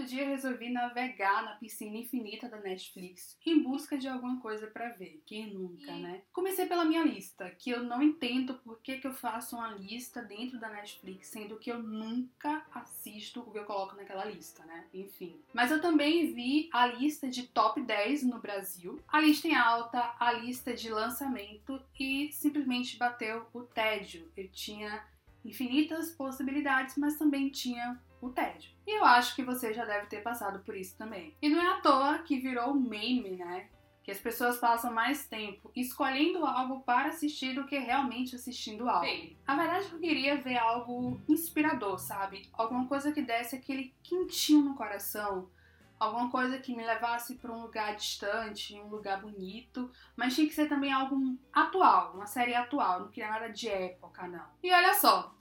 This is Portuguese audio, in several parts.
certo dia resolvi navegar na piscina infinita da Netflix em busca de alguma coisa para ver. Quem nunca, né? Comecei pela minha lista, que eu não entendo por que, que eu faço uma lista dentro da Netflix, sendo que eu nunca assisto o que eu coloco naquela lista, né? Enfim. Mas eu também vi a lista de top 10 no Brasil, a lista em alta, a lista de lançamento e simplesmente bateu o tédio. Eu tinha infinitas possibilidades, mas também tinha o tédio. E eu acho que você já deve ter passado por isso também. E não é à toa que virou meme, né? Que as pessoas passam mais tempo escolhendo algo para assistir do que realmente assistindo algo. Bem, a verdade é que eu queria ver algo inspirador, sabe? Alguma coisa que desse aquele quentinho no coração, alguma coisa que me levasse para um lugar distante, um lugar bonito, mas tinha que ser também algo atual, uma série atual, não queria nada de época, não. E olha só,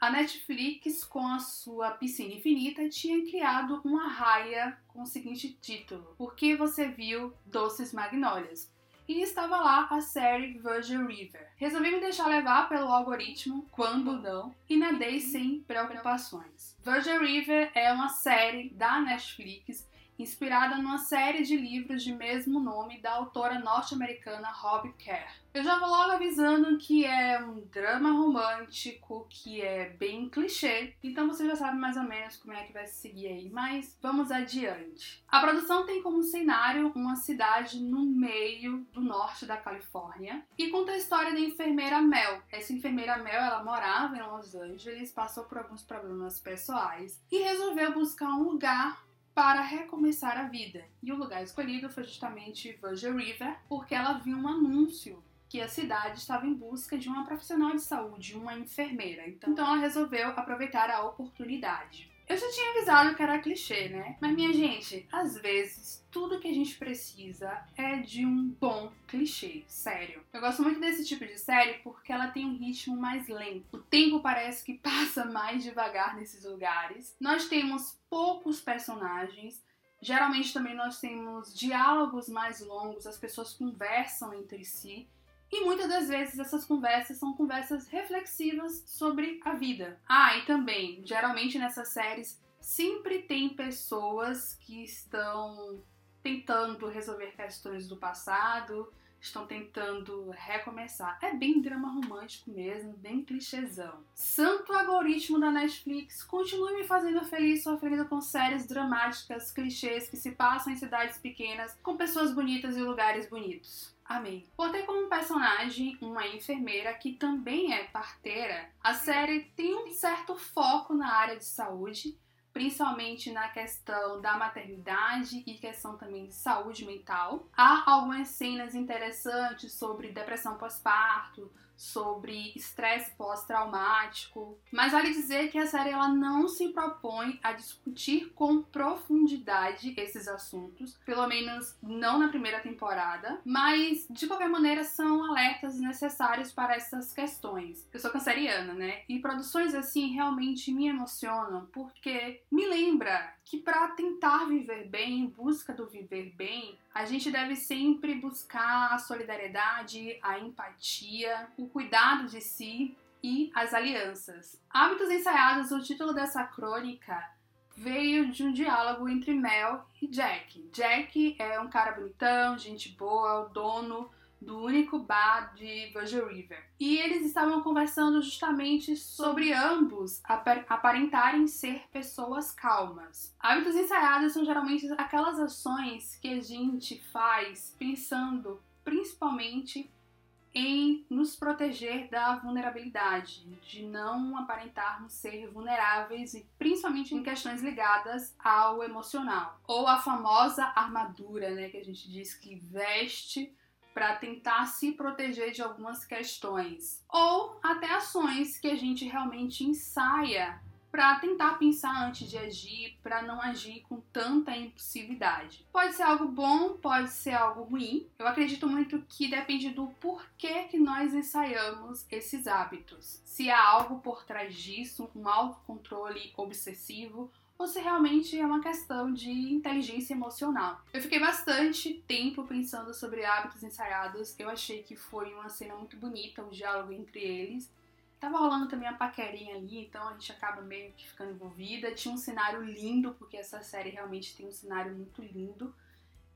a Netflix, com a sua piscina infinita, tinha criado uma raia com o seguinte título: Por que você viu Doces Magnólias? E estava lá a série Virgin River. Resolvi me deixar levar pelo algoritmo, quando não, e nadei sem preocupações. Virgin River é uma série da Netflix inspirada numa série de livros de mesmo nome da autora norte-americana Robbie Kerr. Eu já vou logo avisando que é um drama romântico, que é bem clichê, então você já sabe mais ou menos como é que vai se seguir aí, mas vamos adiante. A produção tem como cenário uma cidade no meio do norte da Califórnia e conta a história da enfermeira Mel. Essa enfermeira Mel, ela morava em Los Angeles, passou por alguns problemas pessoais e resolveu buscar um lugar para recomeçar a vida. E o lugar escolhido foi justamente Virgin River, porque ela viu um anúncio que a cidade estava em busca de uma profissional de saúde, uma enfermeira. Então, então ela resolveu aproveitar a oportunidade. Eu já tinha avisado que era clichê, né? Mas minha gente, às vezes tudo que a gente precisa é de um bom clichê, sério. Eu gosto muito desse tipo de série porque ela tem um ritmo mais lento. O tempo parece que passa mais devagar nesses lugares. Nós temos poucos personagens. Geralmente também nós temos diálogos mais longos, as pessoas conversam entre si. E muitas das vezes essas conversas são conversas reflexivas sobre a vida. Ah, e também, geralmente nessas séries sempre tem pessoas que estão tentando resolver questões do passado, estão tentando recomeçar. É bem drama romântico mesmo, bem clichêzão. Santo algoritmo da Netflix, continue me fazendo feliz sofrendo com séries dramáticas, clichês que se passam em cidades pequenas, com pessoas bonitas e lugares bonitos. Amém. Por ter como personagem uma enfermeira que também é parteira, a série tem um certo foco na área de saúde, principalmente na questão da maternidade e questão também de saúde mental. Há algumas cenas interessantes sobre depressão pós-parto, sobre estresse pós-traumático, mas vale dizer que a série ela não se propõe a discutir com profundidade esses assuntos, pelo menos não na primeira temporada, mas de qualquer maneira são alertas necessários para essas questões. Eu sou canceriana, né? E produções assim realmente me emocionam porque me lembra que para tentar viver bem, em busca do viver bem, a gente deve sempre buscar a solidariedade, a empatia, o cuidado de si e as alianças. Hábitos Ensaiados, o título dessa crônica, veio de um diálogo entre Mel e Jack. Jack é um cara bonitão, gente boa, o dono do único bar de Virgin River. E eles estavam conversando justamente sobre ambos aparentarem ser pessoas calmas. Hábitos ensaiados são geralmente aquelas ações que a gente faz pensando principalmente em nos proteger da vulnerabilidade, de não aparentarmos ser vulneráveis e principalmente em questões ligadas ao emocional, ou a famosa armadura, né, que a gente diz que veste para tentar se proteger de algumas questões, ou até ações que a gente realmente ensaia para tentar pensar antes de agir, para não agir com tanta impulsividade. Pode ser algo bom, pode ser algo ruim. Eu acredito muito que depende do porquê que nós ensaiamos esses hábitos. Se há algo por trás disso, um autocontrole obsessivo ou se realmente é uma questão de inteligência emocional. Eu fiquei bastante tempo pensando sobre hábitos ensaiados, eu achei que foi uma cena muito bonita, o um diálogo entre eles. Tava rolando também a paquerinha ali, então a gente acaba meio que ficando envolvida. Tinha um cenário lindo, porque essa série realmente tem um cenário muito lindo.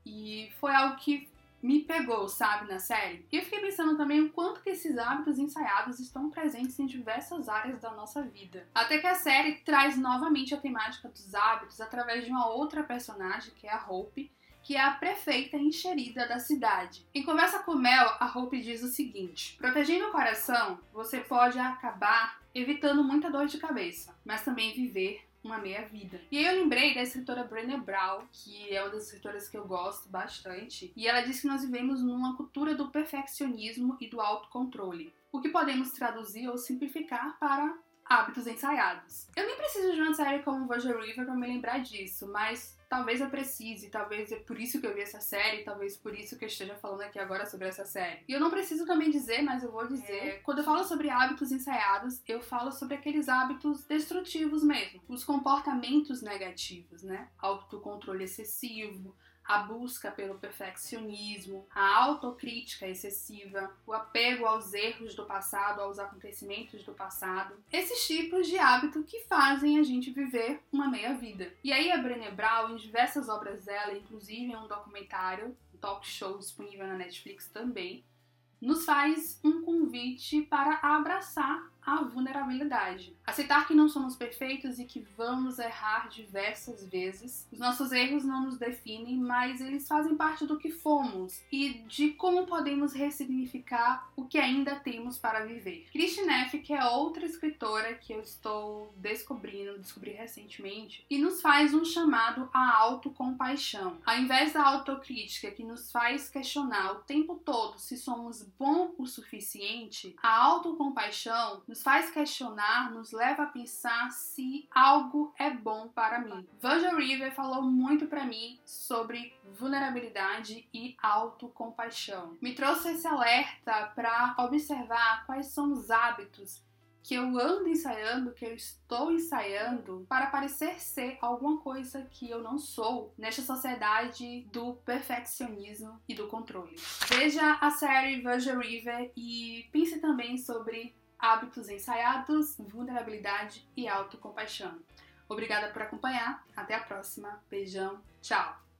E foi algo que me pegou, sabe, na série. E eu fiquei pensando também o quanto que esses hábitos ensaiados estão presentes em diversas áreas da nossa vida. Até que a série traz novamente a temática dos hábitos através de uma outra personagem, que é a Hope, que é a prefeita encherida da cidade. Em conversa com Mel, a Hope diz o seguinte: protegendo o coração, você pode acabar evitando muita dor de cabeça, mas também viver uma meia vida. E aí eu lembrei da escritora Brené Brown, que é uma das escritoras que eu gosto bastante, e ela diz que nós vivemos numa cultura do perfeccionismo e do autocontrole, o que podemos traduzir ou simplificar para hábitos ensaiados. Eu nem preciso de uma série como Virgin River para me lembrar disso, mas talvez eu precise, talvez é por isso que eu vi essa série, talvez por isso que eu esteja falando aqui agora sobre essa série. E eu não preciso também dizer, mas eu vou dizer, é. quando eu falo sobre hábitos ensaiados, eu falo sobre aqueles hábitos destrutivos mesmo, os comportamentos negativos, né? Autocontrole excessivo, a busca pelo perfeccionismo, a autocrítica excessiva, o apego aos erros do passado, aos acontecimentos do passado. Esses tipos de hábito que fazem a gente viver uma meia vida. E aí a Brené Brown, em diversas obras dela, inclusive em um documentário, um talk show disponível na Netflix também, nos faz um convite para abraçar a vulnerabilidade. Aceitar que não somos perfeitos e que vamos errar diversas vezes. Os nossos erros não nos definem, mas eles fazem parte do que fomos e de como podemos ressignificar o que ainda temos para viver. Christine Neff, que é outra escritora que eu estou descobrindo, descobri recentemente, e nos faz um chamado à autocompaixão. Ao invés da autocrítica que nos faz questionar o tempo todo se somos bom o suficiente, a autocompaixão nos faz questionar, nos leva a pensar se algo é bom para mim. Virgil River falou muito para mim sobre vulnerabilidade e autocompaixão. Me trouxe esse alerta para observar quais são os hábitos que eu ando ensaiando, que eu estou ensaiando para parecer ser alguma coisa que eu não sou nesta sociedade do perfeccionismo e do controle. Veja a série Virgin River e pense também sobre hábitos ensaiados, vulnerabilidade e autocompaixão. Obrigada por acompanhar. Até a próxima. Beijão. Tchau.